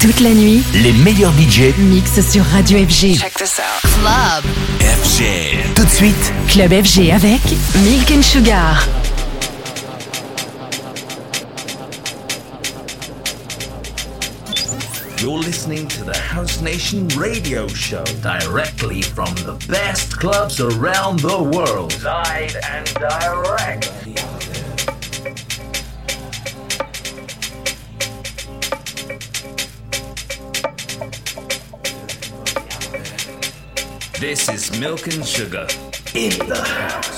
Toute la nuit, les meilleurs budgets mixent sur Radio FG. Check this out. Club. FG. Tout de suite, Club FG avec Milk and Sugar. you're listening to the House Nation radio show directly from the best clubs around the world. Live and direct. This is Milk and Sugar in the house.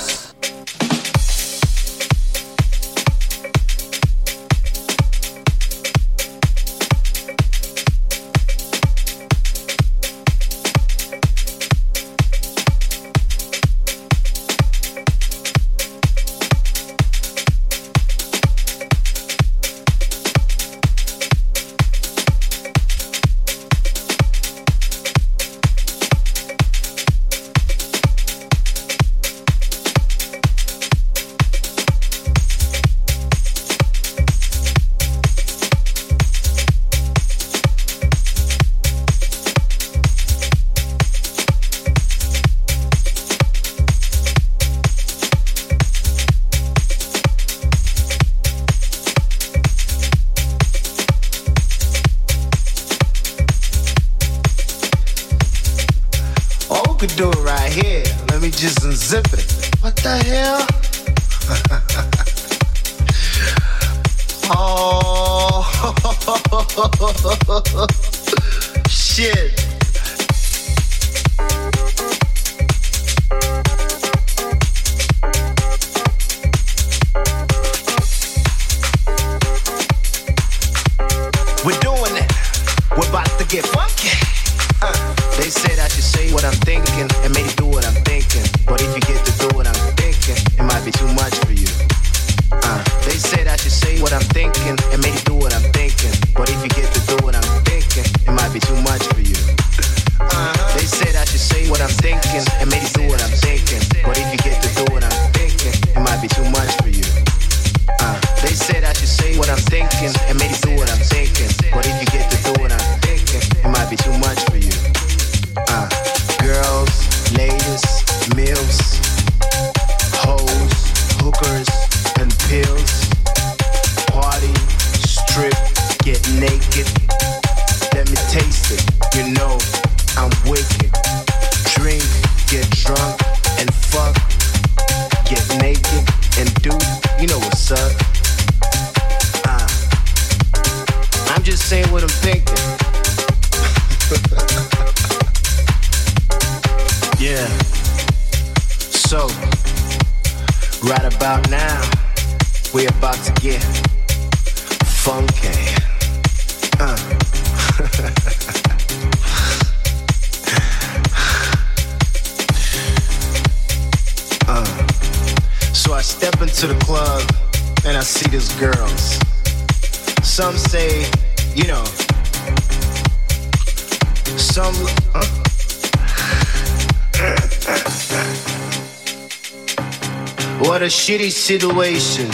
Situation.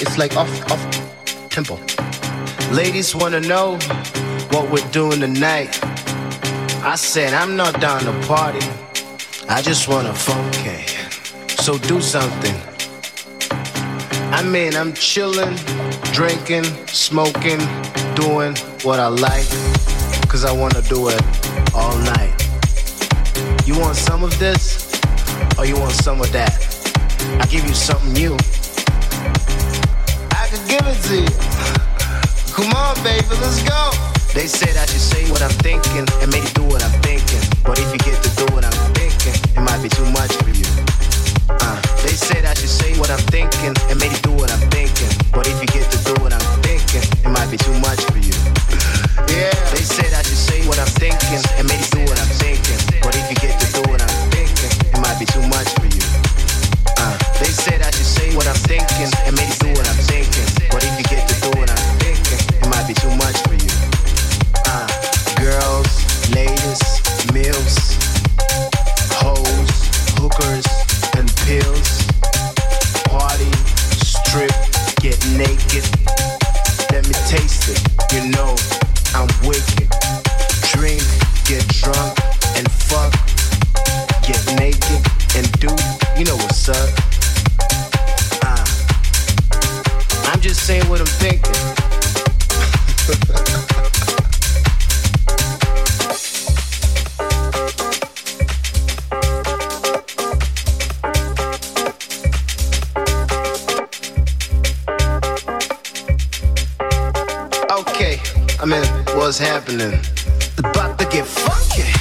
It's like off, off tempo. Ladies wanna know what we're doing tonight. I said I'm not down to party. I just wanna funky. So do something. I mean, I'm chilling, drinking, smoking, doing what I like. Cause I wanna do it all night. You want some of this, or you want some of that? I give you something new. I can give it to you. Come on, baby, let's go. They said I should say what I'm thinking and maybe do what I'm thinking. But if you get to do what I'm thinking, it might be too much for you. They said I should say what I'm thinking and maybe do what I'm thinking. But if you get to do what I'm thinking, it might be too much for you. Yeah, they said I should say what I'm thinking and maybe do what I'm thinking. But if you get to do what I'm thinking, it might be too much for you. Uh, they said I should say what I'm thinking and maybe do what I'm thinking. But what's happening. About to get funky.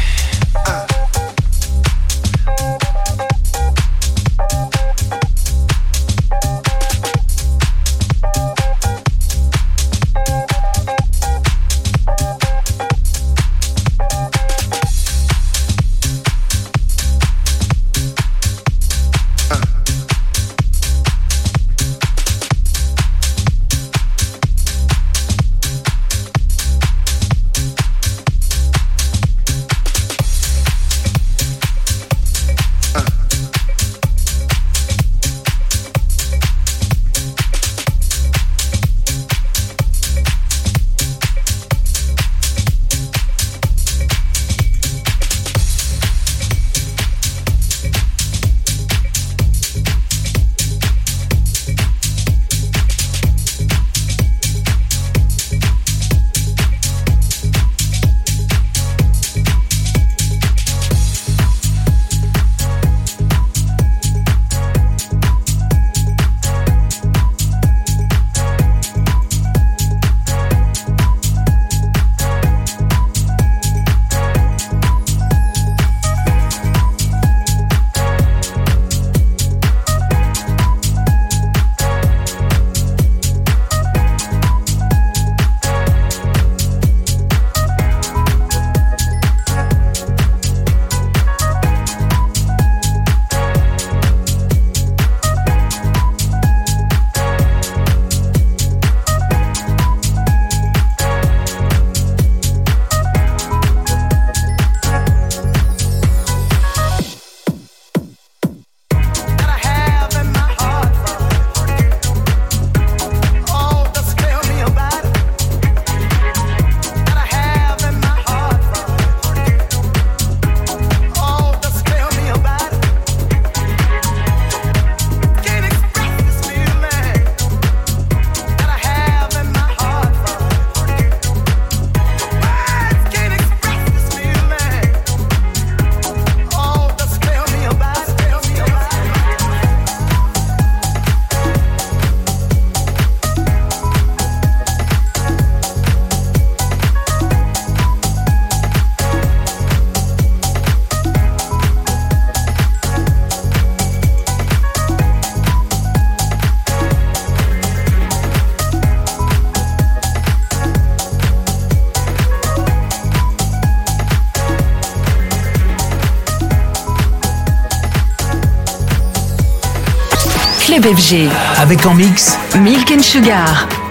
Avec en mix Milk and Sugar.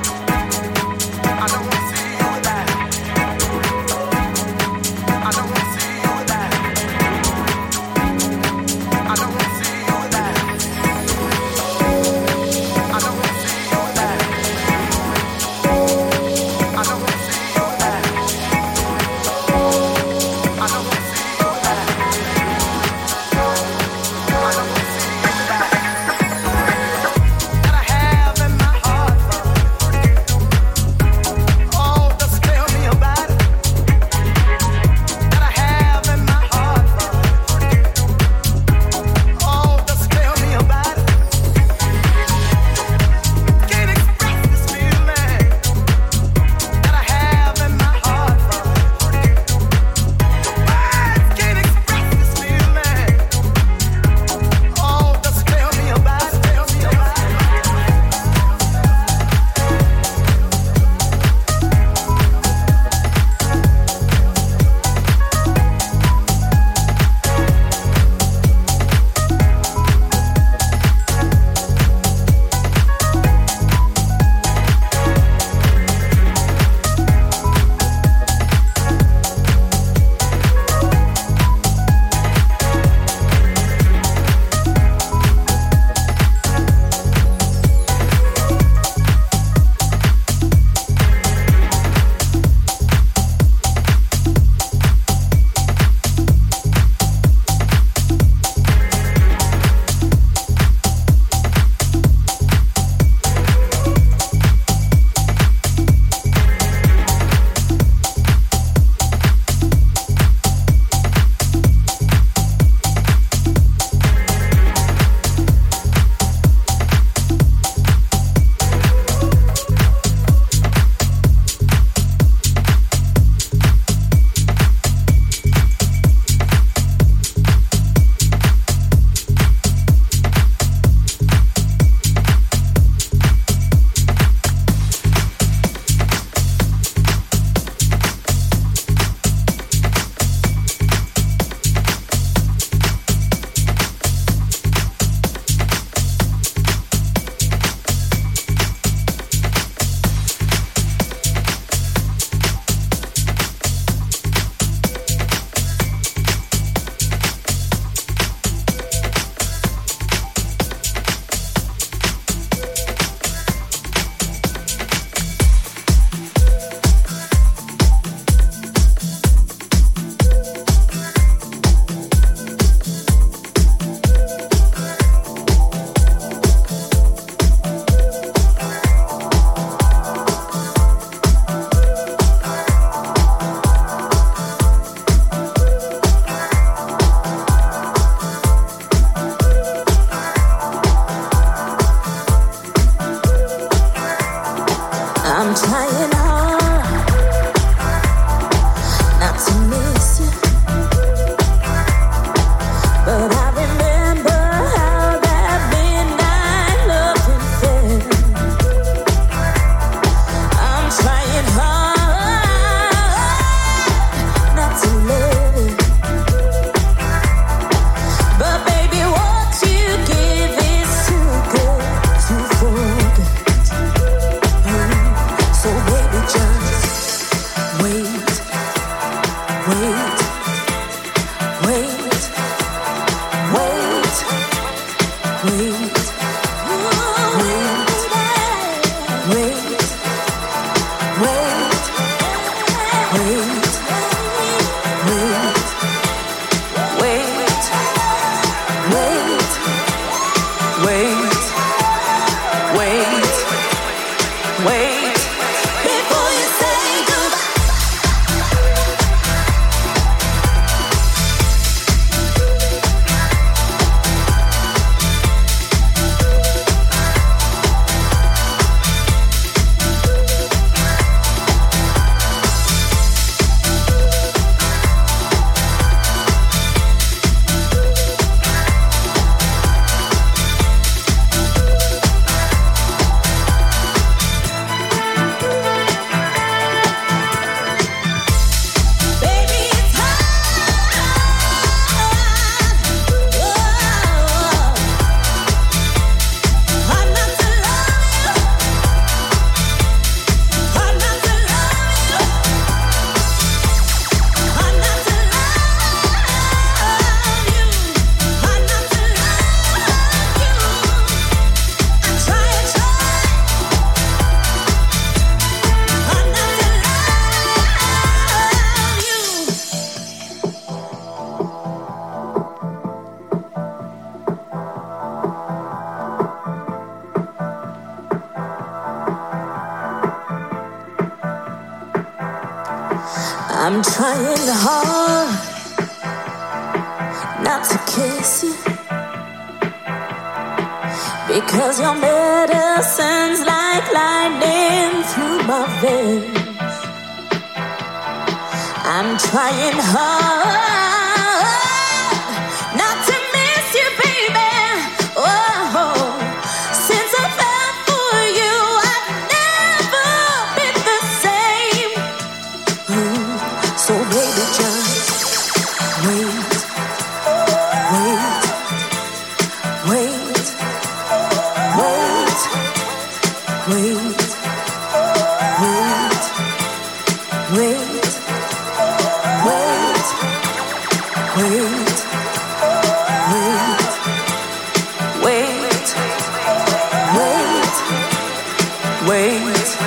wait.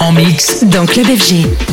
En mix dans Club FG.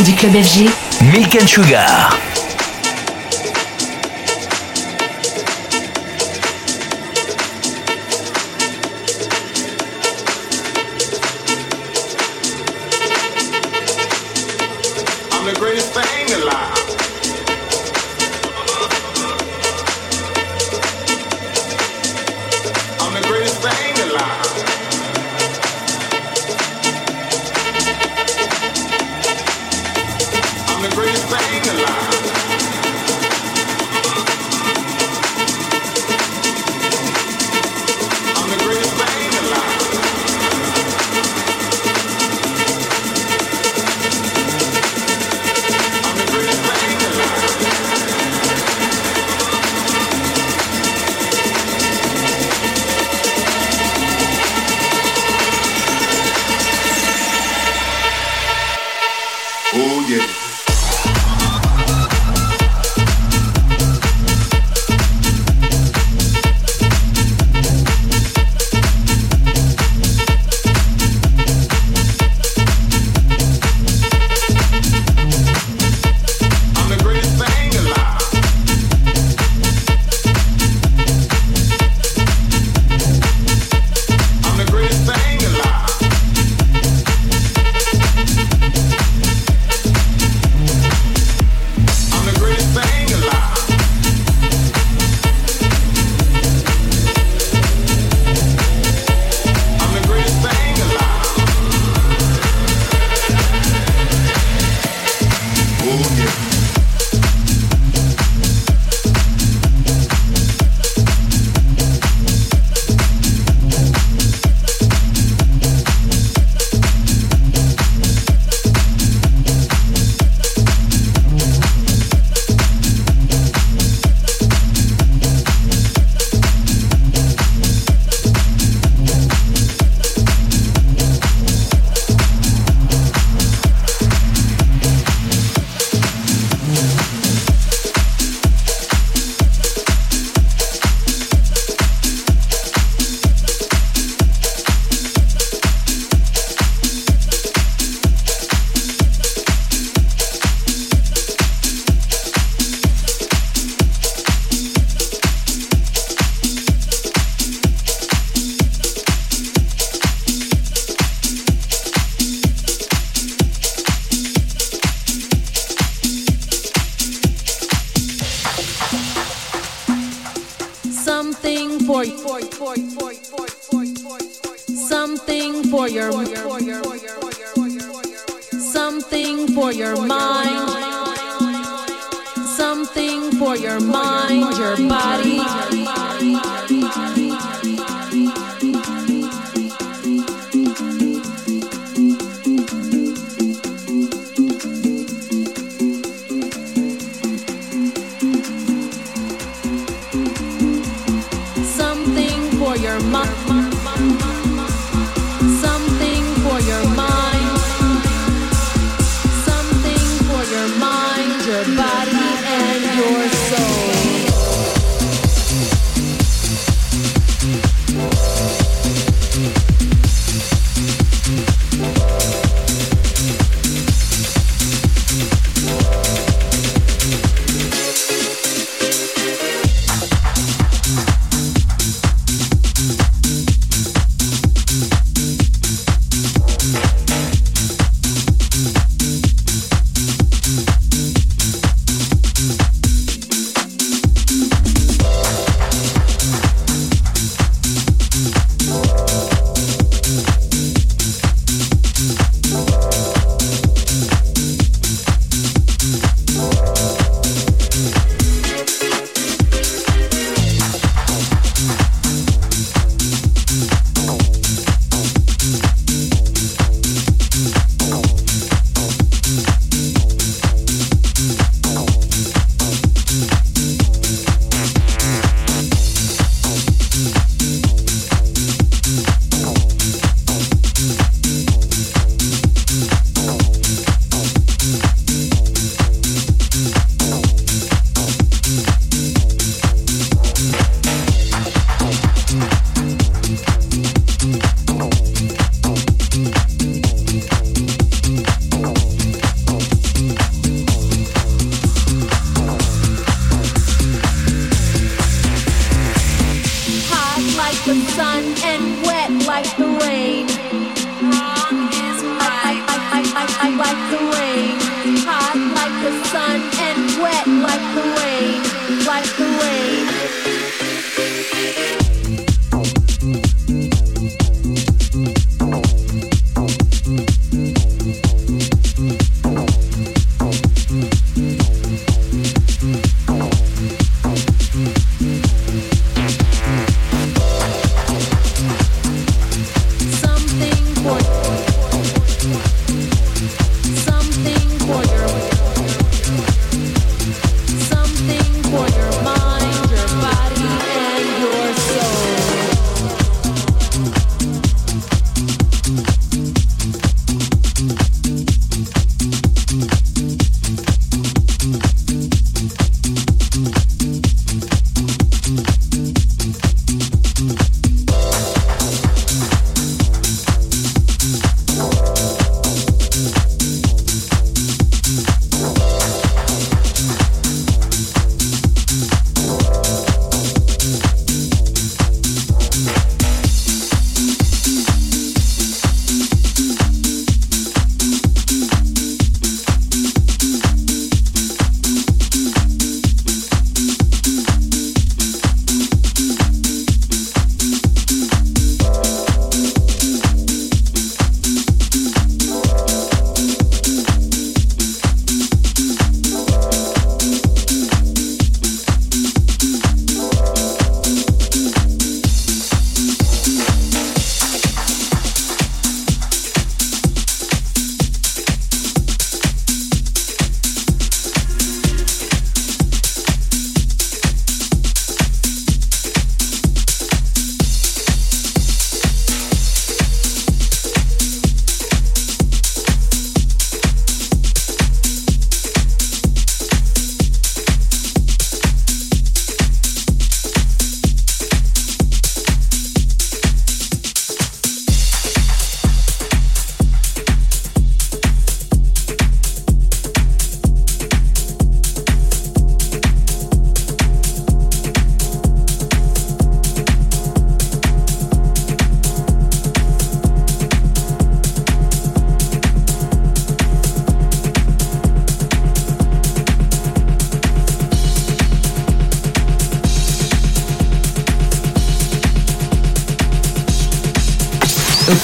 Du club FG, Milk and Sugar. like the sun and wet like the rain. Wrong is right. I, I, I, I, I like the rain.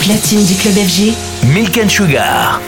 Platine du club FG. Milk and Sugar.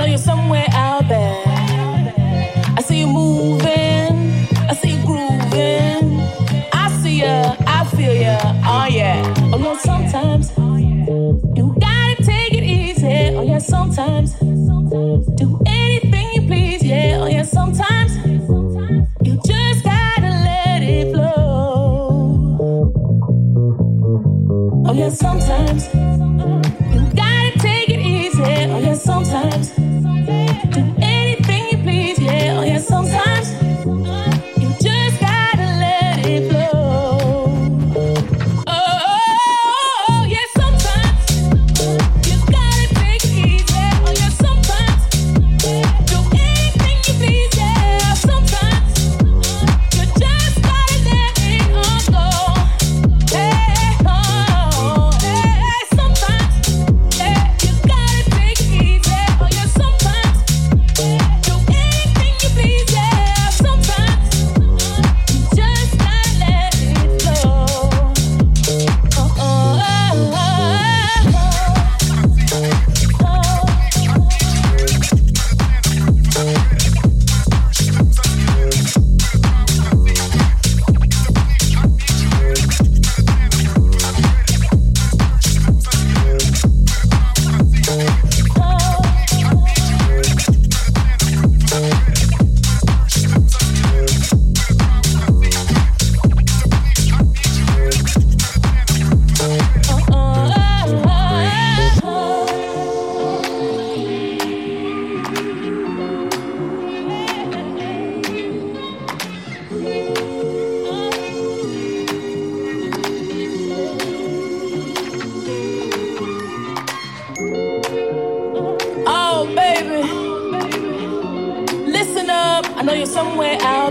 know you're somewhere out there. I see you moving, I see you grooving. I see ya, I feel ya, oh yeah.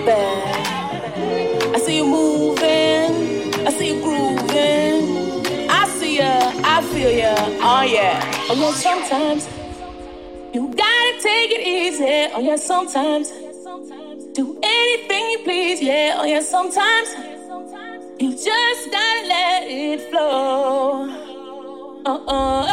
back. I see you moving. I see you grooving. I see ya. I feel ya. Oh yeah. Oh yeah. Sometimes you gotta take it easy. Oh yeah. Sometimes do anything you please. Yeah. Oh yeah. Sometimes you just gotta let it flow. Uh uh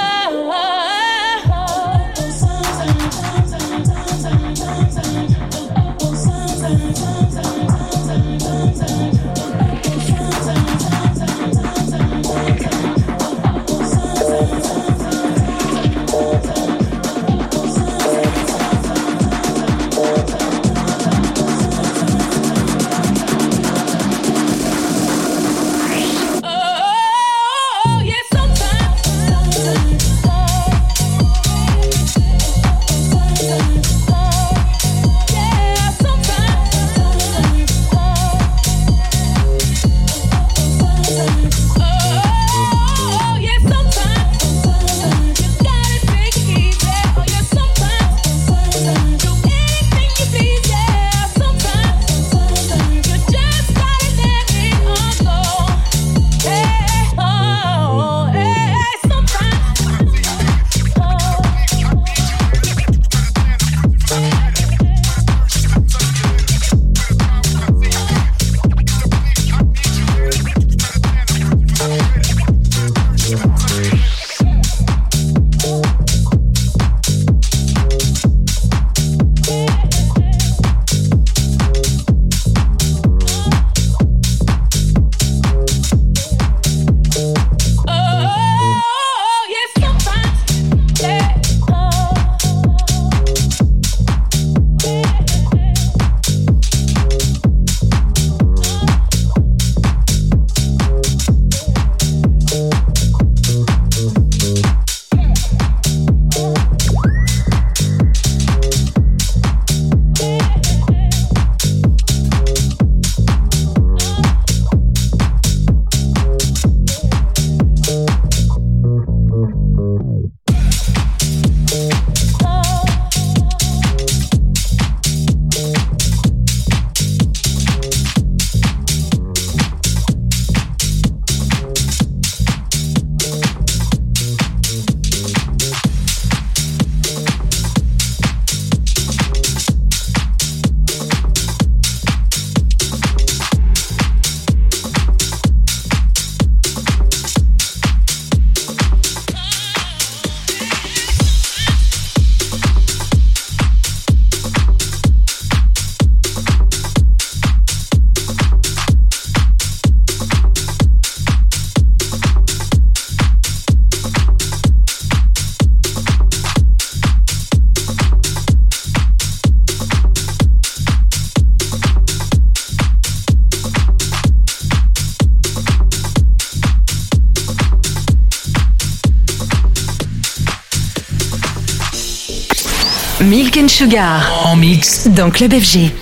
Sugar. En mix. Dans Club FG.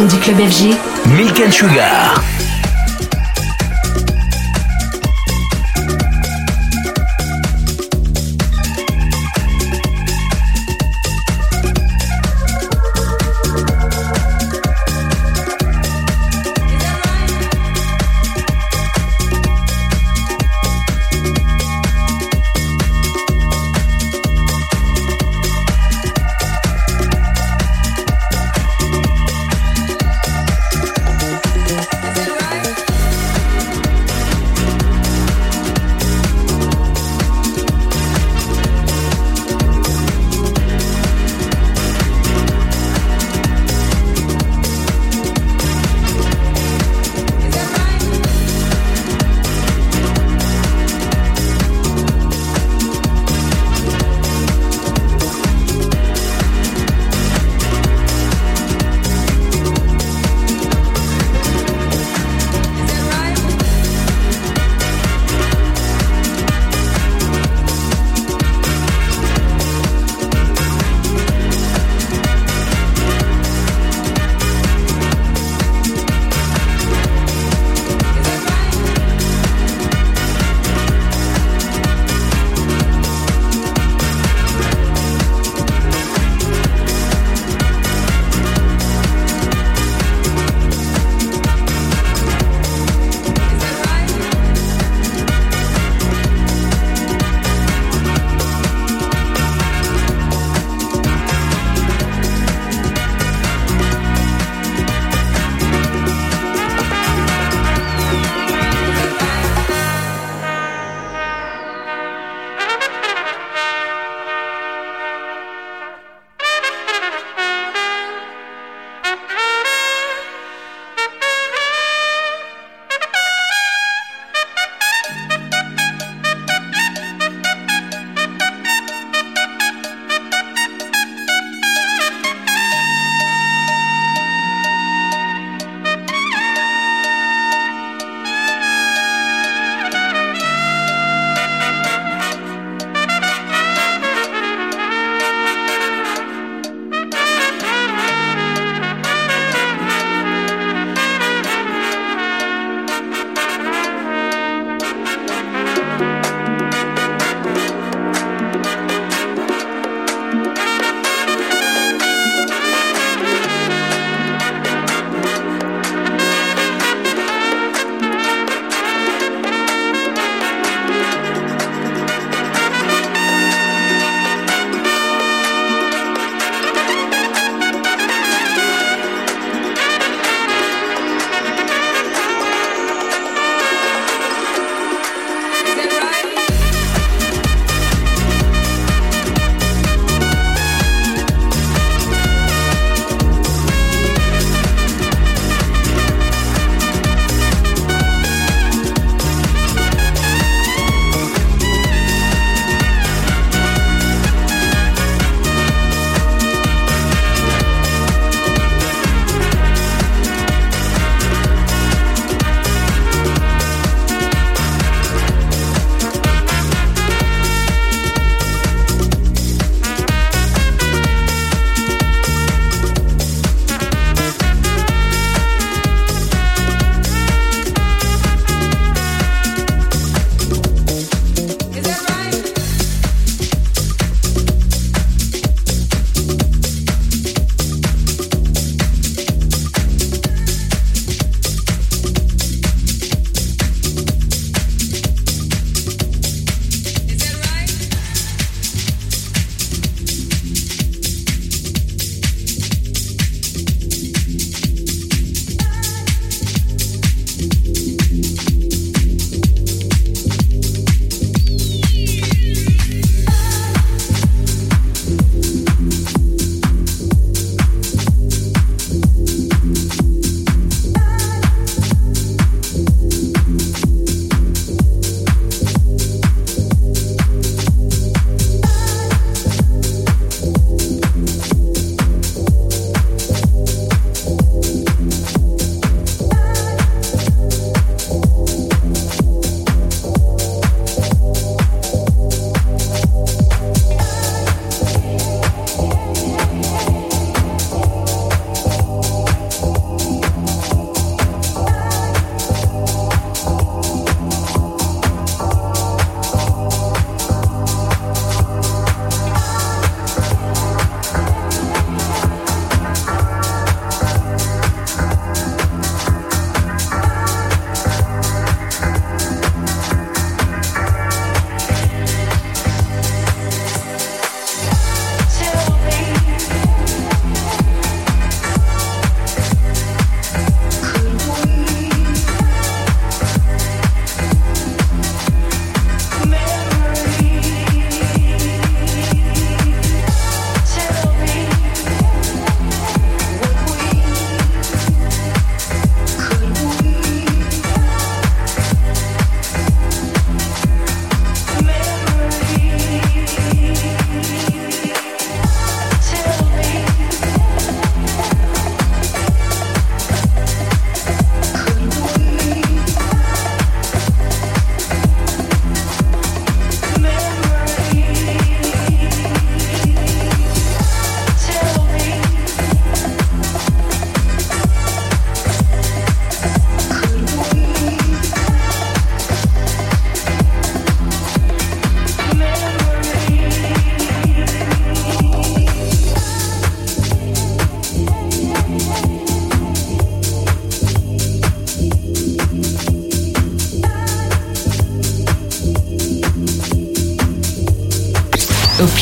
Du club FG, Milk Sugar.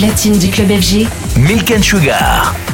Platine du club FG. Milk and Sugar.